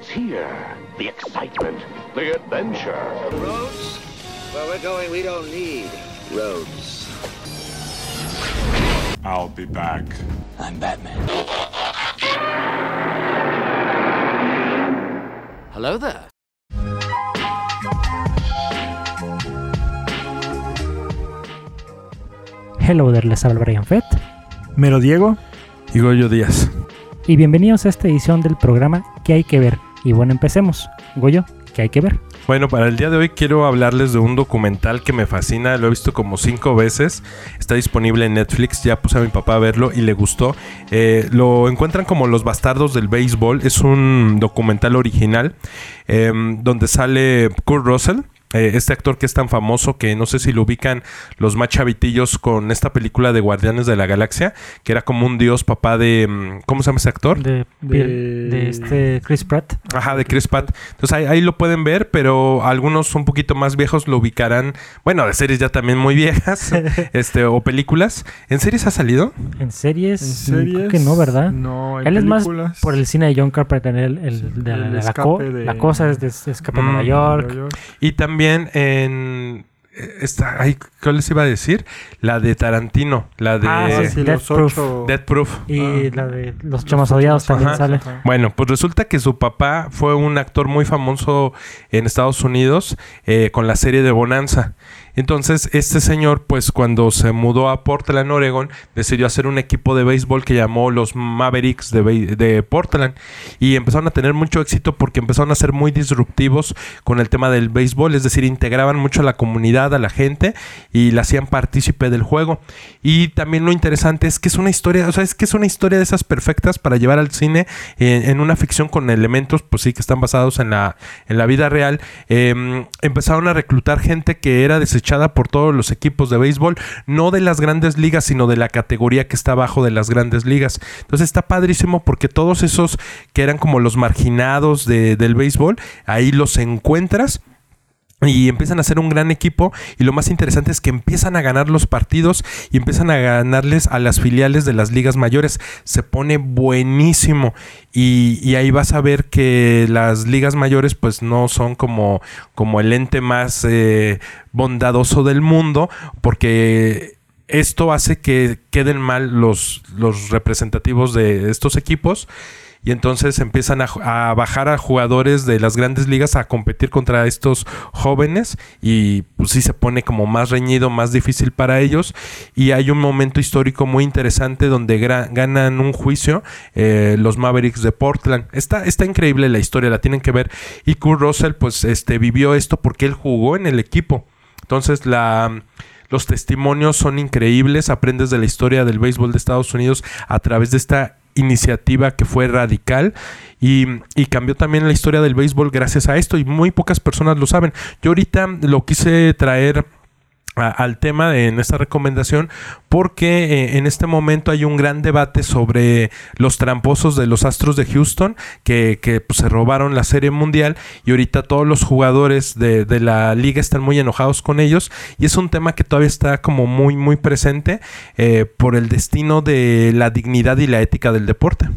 It's here. The excitement, the adventure. Roads? Where we're going, we don't need roads. I'll be back. I'm Batman. Hello there. Hello there, les habla Brian Fett. Mero Diego. Y Goyo Díaz. Y bienvenidos a esta edición del programa que hay que ver? Y bueno, empecemos. Goyo, ¿qué hay que ver? Bueno, para el día de hoy quiero hablarles de un documental que me fascina, lo he visto como cinco veces, está disponible en Netflix, ya puse a mi papá a verlo y le gustó. Eh, lo encuentran como Los Bastardos del Béisbol, es un documental original em, donde sale Kurt Russell eh, este actor que es tan famoso que no sé si lo ubican los más chavitillos con esta película de Guardianes de la Galaxia, que era como un dios papá de... Mm, ¿Cómo se llama ese actor? De, de, este Chris Pratt. Ajá, de Chris Pratt. Entonces ahí, ahí, lo pueden ver, pero algunos un poquito más viejos lo ubicarán, bueno, de series ya también muy viejas, este o películas. ¿En series ha salido? En series, ¿En series? Creo que no, ¿verdad? No, en Él películas. es más por el cine de John Carpenter, el, el, Sí, de, el la, la, escape co- de- la cosa es de es- escape Mm, Nueva York. Nueva York. Y también en... eh, Esta, ay, ¿Cuál les iba a decir? La de Tarantino, la de... Ah, sí, sí, Death los Proof. ocho. Death Proof. Y Ah. la de Los Chamas Odiados también Ajá. sale. Ajá. Bueno, pues resulta que su papá fue un actor muy famoso en Estados Unidos eh, con la serie de Bonanza. Entonces, este señor, pues cuando se mudó a Portland, Oregon, decidió hacer un equipo de béisbol que llamó los Mavericks de, de Portland. Y empezaron a tener mucho éxito porque empezaron a ser muy disruptivos con el tema del béisbol. Es decir, integraban mucho a la comunidad, a la gente y la hacían partícipe del juego. Y también lo interesante es que es una historia, o sea, es que es una historia de esas perfectas para llevar al cine en una ficción con elementos, pues sí, que están basados en la, en la vida real. Eh, empezaron a reclutar gente que era desechada por todos los equipos de béisbol, no de las grandes ligas, sino de la categoría que está abajo de las grandes ligas. Entonces está padrísimo porque todos esos que eran como los marginados de- del béisbol, ahí los encuentras y empiezan a ser un gran equipo y lo más interesante es que empiezan a ganar los partidos y empiezan a ganarles a las filiales de las ligas mayores. Se pone buenísimo y, y ahí vas a ver que las ligas mayores pues no son como, como el ente más eh, bondadoso del mundo porque esto hace que queden mal los, los representativos de estos equipos y entonces empiezan a, a bajar a jugadores de las grandes ligas a competir contra estos jóvenes y pues sí se pone como más reñido, más difícil para ellos y hay un momento histórico muy interesante donde ganan un juicio eh, los Mavericks de Portland. Está, está increíble la historia, la tienen que ver y Kurt Russell pues este vivió esto porque él jugó en el equipo. Entonces los testimonios son increíbles, aprendes de la historia del béisbol de Estados Unidos a través de esta iniciativa que fue radical y, y cambió también la historia del béisbol gracias a esto y muy pocas personas lo saben. Yo ahorita lo quise traer a- al tema de- en esta recomendación porque eh, en este momento hay un gran debate sobre los tramposos de los Astros de Houston que, que, pues, se robaron la serie mundial y ahorita todos los jugadores de, de la liga están muy enojados con ellos y es un tema que todavía está como muy muy presente eh, por el destino de la dignidad y la ética del deporte.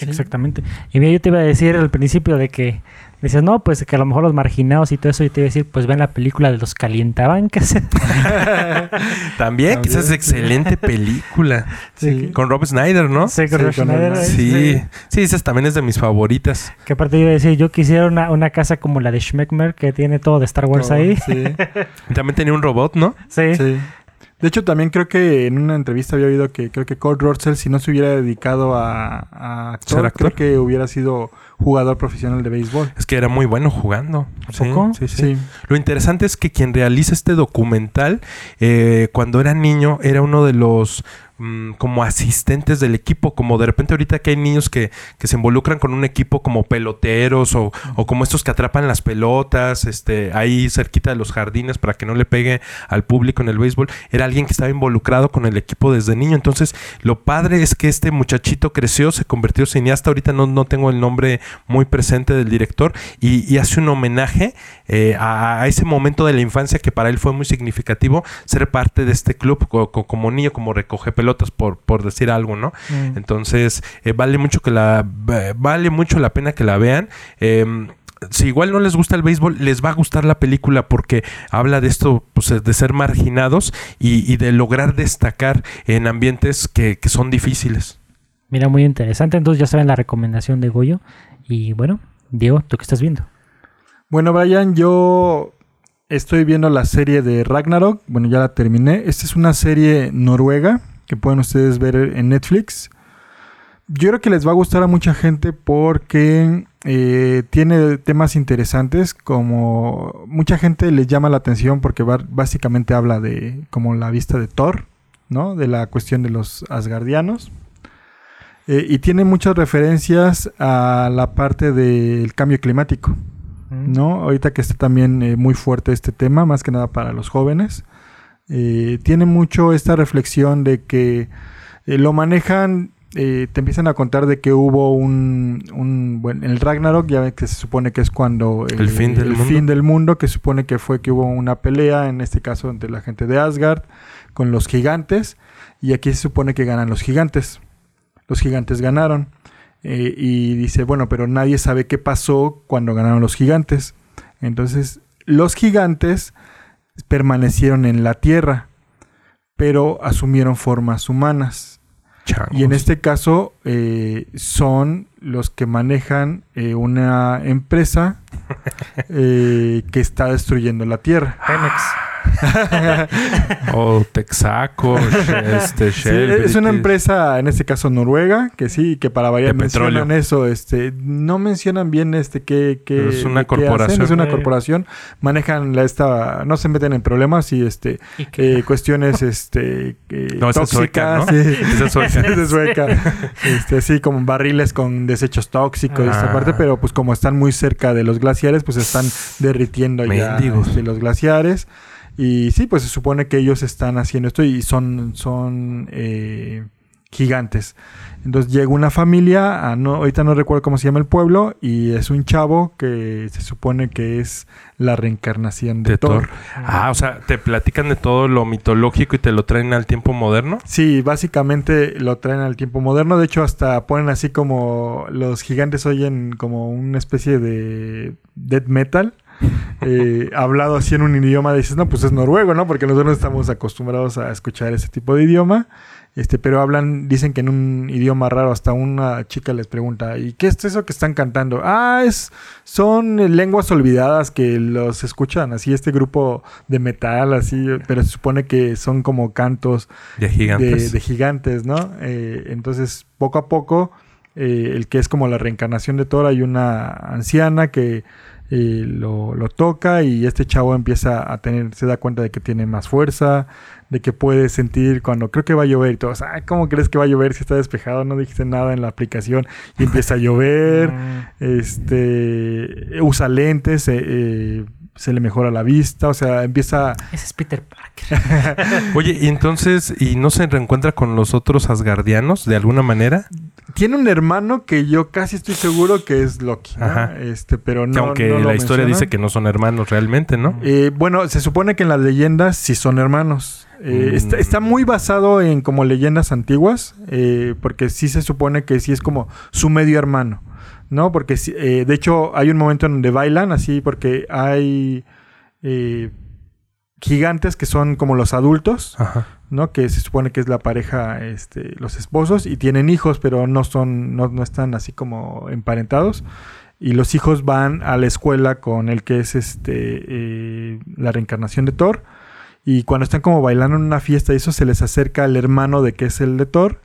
Exactamente. Y mira, yo te iba a decir al principio de que dices, no, pues que a lo mejor los marginados y todo eso, y te iba a decir, pues ven la película de los calientabancas. También, quizás es excelente película Sí. con Rob Snyder, ¿no? Sí, con Sí, Rob con Schneider, el- Sí, sí, esa también es de mis favoritas. Que aparte iba a decir, yo quisiera una, una casa como la de Schmeckmer, que tiene todo de Star Wars ahí. Sí, También tenía un robot, ¿no? Sí. sí. De hecho, también creo que en una entrevista había oído que creo que Kurt Russell, si no se hubiera dedicado a, a actor, ¿Ser actor? creo que hubiera sido jugador profesional de béisbol. Es que era muy bueno jugando. ¿A Sí, poco? Sí, sí. Sí. Lo interesante es que quien realiza este documental, eh, cuando era niño, era uno de los mm, como asistentes del equipo, como de repente ahorita que hay niños que, que se involucran con un equipo como peloteros o, o como estos que atrapan las pelotas, este, ahí cerquita de los jardines para que no le pegue al público en el béisbol, era alguien que estaba involucrado con el equipo desde niño. Entonces, lo padre es que este muchachito creció, se convirtió en cineasta, ahorita no, no tengo el nombre muy presente del director, y, hace un homenaje eh, a, ese momento de la infancia que para él fue muy significativo ser parte de este club co- co- como niño, como recoge pelotas pelotas por, por decir algo, ¿no? Mm. Entonces, eh, vale mucho que la vale mucho la pena que la vean. Em, si igual no les gusta el béisbol, les va a gustar la película porque habla de esto, pues, de ser marginados y, y de lograr destacar en ambientes que, que son difíciles. Mira, muy interesante. Entonces ya saben la recomendación de Goyo. Y bueno, Diego, ¿tú qué estás viendo? Bueno, Brian, yo estoy viendo la serie de Ragnarok. Bueno, ya la terminé. Esta es una serie noruega que pueden ustedes ver en Netflix. Yo creo que les va a gustar a mucha gente porque eh, tiene temas interesantes como mucha gente les llama la atención porque básicamente habla de como la vista de Thor, ¿no? De la cuestión de los asgardianos. Eh, y tiene muchas referencias a la parte del cambio climático. ¿no? Ahorita que está también eh, muy fuerte este tema, más que nada para los jóvenes. Eh, tiene mucho esta reflexión de que eh, lo manejan, eh, te empiezan a contar de que hubo un, un bueno, el Ragnarok, ya que se supone que es cuando El fin del el mundo. fin del mundo, que se supone que fue que hubo una pelea, en este caso entre la gente de Asgard con los gigantes, y aquí se supone que ganan los gigantes. Los gigantes ganaron. Eh, y dice, bueno, pero nadie sabe qué pasó cuando ganaron los gigantes. Entonces, los gigantes permanecieron en la tierra, pero asumieron formas humanas. Y en este caso eh, son los que manejan eh, una empresa eh, que está destruyendo la tierra. Pemex. O Texaco, este, Sí, Shell, es una empresa, en este caso noruega, que sí, que para variar De petróleo. mencionan eso, este, no mencionan bien este qué, qué- Pero es una qué hacen, corporación. es una Eh. corporación, manejan la esta, no se meten en problemas y este ¿Y qué? eh, cuestiones este eh, No, esa es sueca, tóxicas, ¿no? sí. Esa es sueca. Esa es sueca. Este, sí, como barriles con desechos tóxicos y esta Ah. parte, pero pues como están muy cerca de los glaciares, pues están derritiendo ya Mendigos. este, los glaciares. Y sí, pues se supone que ellos están haciendo esto y son, son eh, gigantes. Entonces llega una familia, a no, ahorita no recuerdo cómo se llama el pueblo, y es un chavo que se supone que es la reencarnación de, de Thor. Thor. Ah, o sea, te platican de todo lo mitológico y te lo traen al tiempo moderno. Sí, básicamente lo traen al tiempo moderno. De hecho, hasta ponen así como los gigantes oyen como una especie de death metal. Eh, hablado así en un idioma, dices, no, pues es noruego, ¿no? Porque nosotros no estamos acostumbrados a escuchar ese tipo de idioma. Este, pero hablan, dicen que en un idioma raro, hasta una chica les pregunta, ¿y qué es eso que están cantando? Ah, es, son lenguas olvidadas que los escuchan, así este grupo de metal, así, pero se supone que son como cantos De gigantes. de, de gigantes, ¿no? Eh, entonces, poco a poco, eh, el que es como la reencarnación de Thor, hay una anciana que eh, lo, lo toca y este chavo empieza a tener, se da cuenta de que tiene más fuerza, de que puede sentir cuando creo que va a llover y todos, ay, ¿cómo crees que va a llover si está despejado? No dijiste nada en la aplicación y empieza a llover, Mm, este, usa lentes, eh, eh, se le mejora la vista, o sea, empieza... Ese es Peter Parker. Oye, y entonces, ¿y no se reencuentra con los otros asgardianos de alguna manera? Tiene un hermano que yo casi estoy seguro que es Loki, ¿no? Ajá. Este, pero Que no. aunque no lo la historia menciona. dice que no son hermanos realmente, ¿no? Eh, bueno, se supone que en las leyendas sí son hermanos. Eh, Mm. está, está muy basado en como leyendas antiguas, eh, porque sí se supone que sí es como su medio hermano, ¿no? Porque eh, de hecho hay un momento en donde bailan así, porque hay eh, gigantes que son como los adultos, Ajá. ¿no? Que se supone que es la pareja, este, los esposos, y tienen hijos, pero no son, no, no están así como emparentados. Y los hijos van a la escuela con el que es este eh, la reencarnación de Thor. Y cuando están como bailando en una fiesta, y eso se les acerca el hermano de que es el de Thor.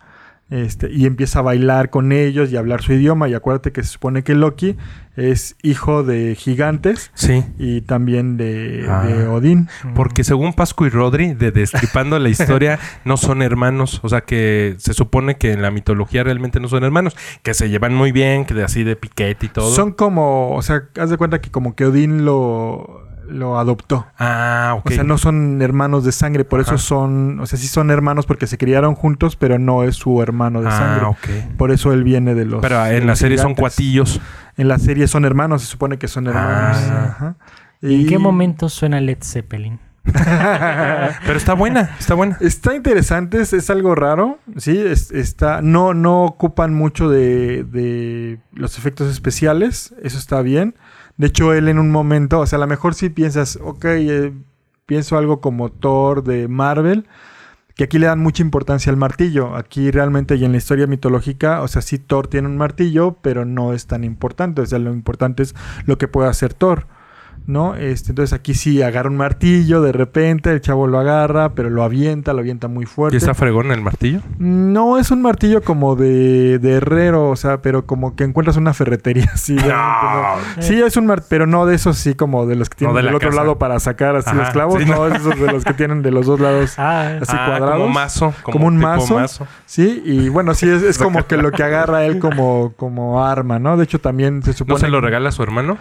Este, y empieza a bailar con ellos y a hablar su idioma. Y acuérdate que se supone que Loki es hijo de gigantes Sí. y también de, Ah. de Odín. Porque según Pascu y Rodri, de Destripando la Historia, no son hermanos. O sea que se supone que en la mitología realmente no son hermanos. Que se llevan muy bien, que de así de piquete y todo. Son como, o sea, haz de cuenta que como que Odín lo, lo adoptó. Ah, ok. O sea, no son hermanos de sangre, por Ajá. eso son, o sea, sí son hermanos porque se criaron juntos, pero no es su hermano de ah, sangre. ok. Por eso él viene de los. Pero en la serie son cuatillos. En la serie son hermanos, se supone que son hermanos. Ah. Ajá. ¿Y ¿En qué momento suena Led Zeppelin? Pero está buena, está buena. Está interesante, es, es algo raro, sí, es- está, no, no ocupan mucho de, de los efectos especiales, eso está bien. De hecho, él en un momento, o sea, a lo mejor si piensas, ok, eh, pienso algo como Thor de Marvel, que aquí le dan mucha importancia al martillo. Aquí realmente y en la historia mitológica, o sea, sí Thor tiene un martillo, pero no es tan importante. O sea, lo importante es lo que puede hacer Thor. ¿No? Este, entonces aquí sí agarra un martillo de repente, el chavo lo agarra, pero lo avienta, lo avienta muy ¿Y fuerte. está fregón el martillo? No es un martillo como de, de herrero, o sea, pero como que encuentras una ferretería así. realmente no. Sí, es un martillo, pero no de esos sí como de los que tienen No de del otro casa. lado para sacar así Ajá, los clavos. sí, no, no. esos de los que tienen de los dos lados Ah, así Ah, cuadrados. Como mazo. Como un mazo. Sí, y bueno, sí, es, es como que lo que agarra él como, como arma, ¿no? De hecho, también se supone... ¿No se lo regala a su hermano?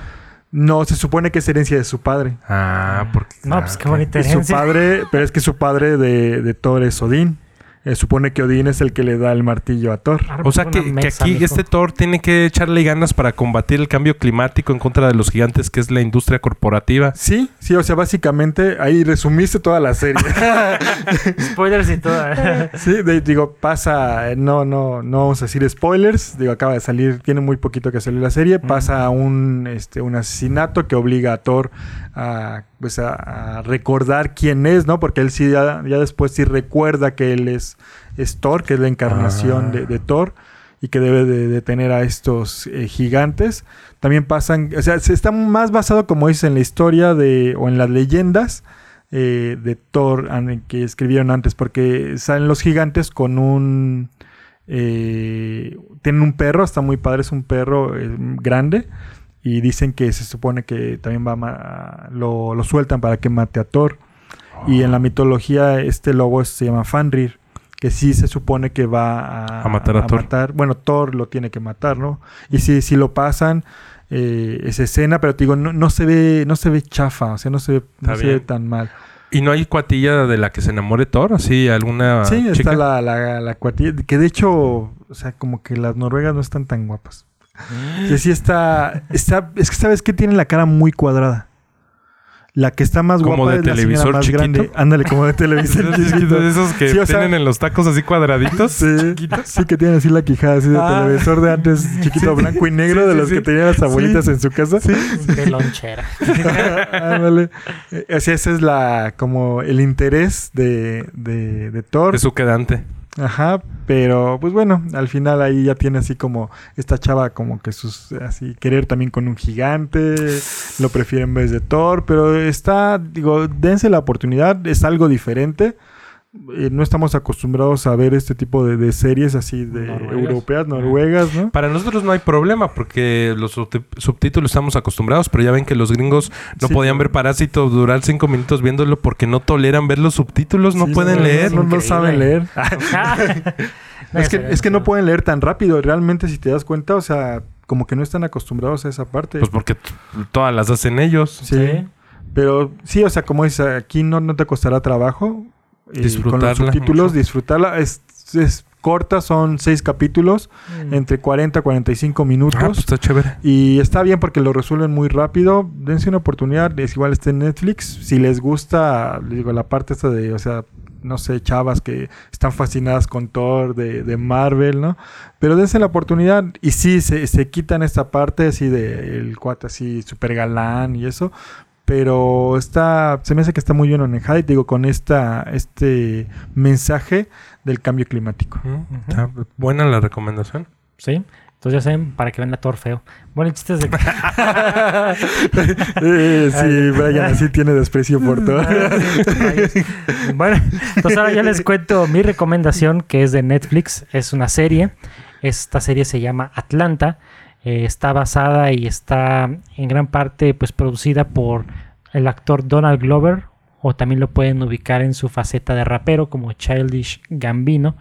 No, se supone que es herencia de su padre. Ah, porque... no, pues ah, qué ok. bonita Y su herencia. padre, pero es que su padre de, de Thor es Odín. Eh, supone que Odín es el que le da el martillo a Thor. O sea que, aquí mijo. este Thor tiene que echarle ganas para combatir el cambio climático en contra de los gigantes que es la industria corporativa. Sí, sí, o sea, básicamente ahí resumiste toda la serie. Spoilers y todo. sí, de- digo, pasa, eh, no, no, no vamos a decir spoilers, digo, acaba de salir, tiene muy poquito que salir la serie, pasa un, este, un asesinato que obliga a Thor a, pues a, a recordar quién es, ¿no? Porque él sí, ya, ya después sí recuerda que él es, es Thor, que es la encarnación Ah. de, de Thor y que debe de detener a estos eh, gigantes. También pasan, o sea, se está más basado, como dice, en la historia de, o en las leyendas eh, de Thor que escribieron antes, porque salen los gigantes con un... eh, tienen un perro, está muy padre, es un perro grande. Y dicen que se supone que también va a lo, lo sueltan para que mate a Thor. Y en la mitología este lobo se llama Fanrir, que sí se supone que va a, A matar a Thor. matar- Bueno, Thor lo tiene que matar, ¿no? Y si, si lo pasan, eh, esa escena, pero te digo, no, no se ve, no se ve chafa, o sea, no se ve, no se ve tan mal. ¿Y no hay cuatilla de la que se enamore Thor? ¿Así alguna sí, chica? está la, la, la cuatilla, que de hecho, o sea, como que las noruegas no están tan guapas. Que sí está, está, es que sabes que tiene la cara muy cuadrada. La que está más ¿Como guapa de es la señora televisor más chiquito? grande. Ándale, como de televisor chiquito. esos que Sí, o sea- tienen en los tacos así cuadraditos. Sí, sí, que tiene así la quijada así de Ah. televisor de antes, chiquito Sí. blanco y negro, Sí, de sí, los sí. que tenían las abuelitas Sí. en su casa. Qué lonchera. Ándale. Eh, sea, ese es la, como el interés de, de, de Thor. Es su quedante. Ajá, pero pues bueno, al final ahí ya tiene así como esta chava como que sus así querer también con un gigante, lo prefiere en vez de Thor, pero está, digo, dense la oportunidad, es algo diferente. Eh, no estamos acostumbrados a ver este tipo de, de series así de Noruegas. europeas, noruegas, ¿no? Para nosotros no hay problema porque los subtítulos estamos acostumbrados, pero ya ven que los gringos no Sí, podían ver Parásito durar cinco minutos viéndolo porque no toleran ver los subtítulos, no Sí, pueden leer. No, no saben leer. Es, que, es que no pueden leer tan rápido, realmente si te das cuenta, o sea, como que no están acostumbrados a esa parte. Pues porque todas las hacen ellos. Sí. Sí. Pero sí, o sea, como dices, aquí no, no te costará trabajo. Con Disfrutarla los subtítulos, mucho. disfrutarla. Es, es corta, son seis capítulos, Mm. entre 40 y 45 minutos. Ah, pues está chévere. Y está bien porque lo resuelven muy rápido. Dense una oportunidad. Es igual está en Netflix. Si les gusta, les digo, la parte esta de, o sea, no sé, chavas que están fascinadas con Thor, de, de Marvel, ¿no? Pero dense la oportunidad. Y sí, se, se quitan esta parte así de el cuate así súper galán y eso. Pero está, se me hace que está muy bien manejada y te digo, con esta, este mensaje del cambio climático. Buena la recomendación. Sí. Entonces ya saben, para que vean a Thor feo. Bueno, el chiste es de que... Eh, sí, Brian así tiene desprecio por todo. Rayos. bueno, entonces ahora ya les cuento mi recomendación que es de Netflix. Es una serie. Esta serie se llama Atlanta. Eh, está basada y está en gran parte pues producida por el actor Donald Glover o también lo pueden ubicar en su faceta de rapero como Childish Gambino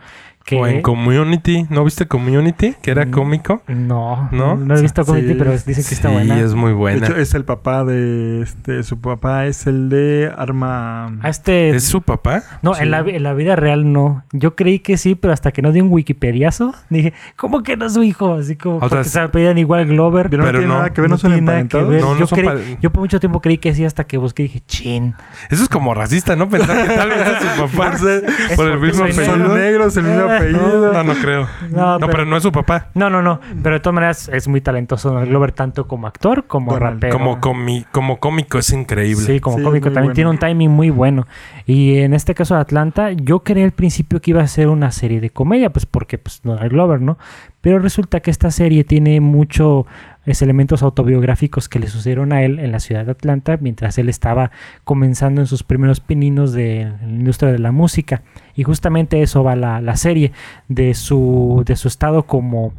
O en Community. ¿No viste Community? Que era Mm, cómico. no, ¿No? no, he visto Community, Sí, pero dicen que está sí, buena. es muy De buena. hecho, es el papá de este. Su papá es el de Arma. A este... ¿Es su papá? No, Sí. en, la, en la vida real no. Yo creí que sí, pero hasta que no di un wikipediazo, dije, ¿cómo que no es su hijo? Así como sea, porque es- se apellidan igual Glover. Pero no pero tiene no, nada que ver, no, son tiene nada que emparentados. ver. No, no yo, son creí- yo por mucho tiempo creí que sí, hasta que busqué y dije, chin. Eso es como racista, ¿no? Pensar que tal vez es su papá. Por el mismo Son negros, el mismo apellido. No, no creo. No, No, pero no es su papá. No, no, no. Pero de todas maneras es muy talentoso Donald Glover, tanto como actor como rapero. Como, comi- como cómico es increíble. Sí, como Sí, cómico también bueno. tiene un timing muy bueno. Y en este caso de Atlanta, yo creí al principio que iba a ser una serie de comedia, pues porque pues Donald Glover, ¿no? Pero resulta que esta serie tiene muchos elementos autobiográficos que le sucedieron a él en la ciudad de Atlanta mientras él estaba comenzando en sus primeros pininos de la industria de la música. Y justamente eso va la, la serie de su, de su estado como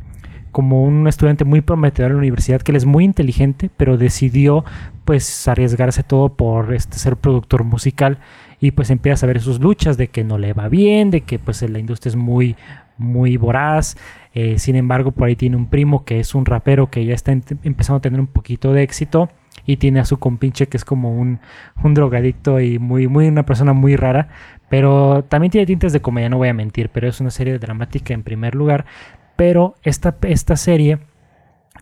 como un estudiante muy prometedor en la universidad que él es muy inteligente, pero decidió pues arriesgarse todo por este, ser productor musical y pues empieza a ver sus luchas de que no le va bien, de que pues la industria es muy muy voraz, eh, sin embargo por ahí tiene un primo que es un rapero que ya está empezando a tener un poquito de éxito y tiene a su compinche que es como un, un drogadicto y muy, muy una persona muy rara, pero también tiene tintes de comedia, no voy a mentir, pero es una serie dramática en primer lugar, pero esta, esta serie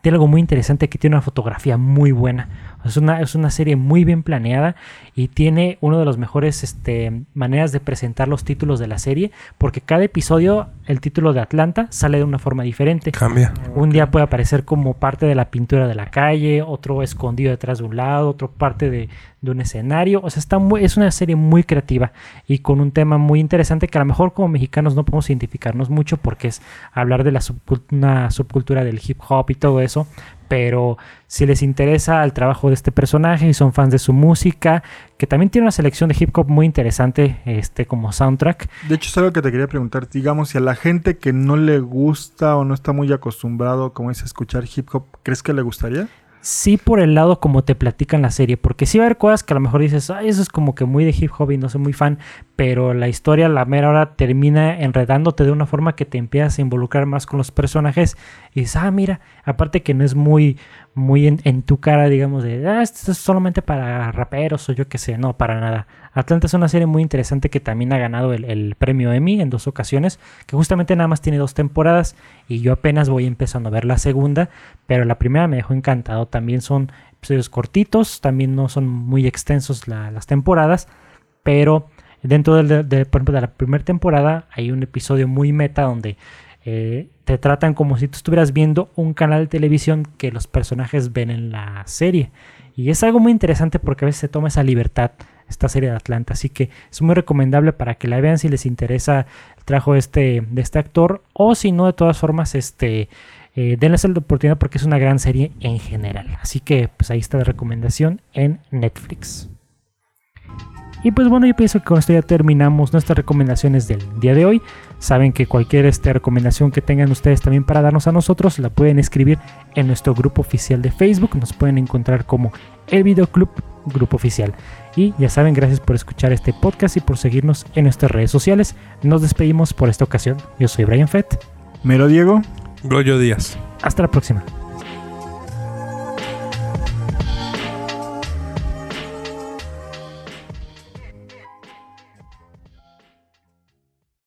tiene algo muy interesante que tiene una fotografía muy buena. Es una, es una serie muy bien planeada y tiene uno de los mejores este, maneras de presentar los títulos de la serie, porque cada episodio, el título de Atlanta sale de una forma diferente. Cambia. Un día puede aparecer como parte de la pintura de la calle, otro escondido detrás de un lado, otro parte de, de un escenario. O sea, está muy, es una serie muy creativa y con un tema muy interesante que a lo mejor como mexicanos no podemos identificarnos mucho porque es hablar de la subcul- una subcultura del hip hop y todo eso. Pero si les interesa el trabajo de este personaje y son fans de su música, que también tiene una selección de hip hop muy interesante, este como soundtrack, De hecho, es algo que te quería preguntar. Digamos, si a la gente que no le gusta o no está muy acostumbrado, como es, escuchar hip hop, ¿crees que le gustaría? Sí por el lado como te platican la serie, porque sí va a haber cosas que a lo mejor dices, Ay, eso es como que muy de hip hop y no soy muy fan, pero la historia la mera hora termina enredándote de una forma que te empiezas a involucrar más con los personajes y dices, ah, mira, aparte que no es muy, muy en, en tu cara, digamos, de, ah, esto es solamente para raperos o yo qué sé, no, para nada. Atlanta es una serie muy interesante que también ha ganado el, el premio Emmy en dos ocasiones, que justamente nada más tiene dos temporadas y yo apenas voy empezando a ver la segunda, pero la primera me dejó encantado. También son episodios cortitos, también no son muy extensos la- las temporadas, pero dentro de, de- por ejemplo, de la primera temporada hay un episodio muy meta donde eh, te tratan como si tú estuvieras viendo un canal de televisión que los personajes ven en la serie. Y es algo muy interesante porque a veces se toma esa libertad esta serie de Atlanta. Así que es muy recomendable para que la vean si les interesa el trabajo de este, este actor. O si no, de todas formas, este, eh, denles la oportunidad porque es una gran serie en general. Así que pues ahí está la recomendación en Netflix. Y pues bueno, yo pienso que con esto ya terminamos nuestras recomendaciones del día de hoy. Saben que cualquier este, recomendación que tengan ustedes también para darnos a nosotros la pueden escribir en nuestro grupo oficial de Facebook. Nos pueden encontrar como El Videoclub Grupo Oficial. Y ya saben, gracias por escuchar este podcast y por seguirnos en nuestras redes sociales. Nos despedimos por esta ocasión. Yo soy Brian Fett. Mero Diego. Goyo Díaz. Hasta la próxima.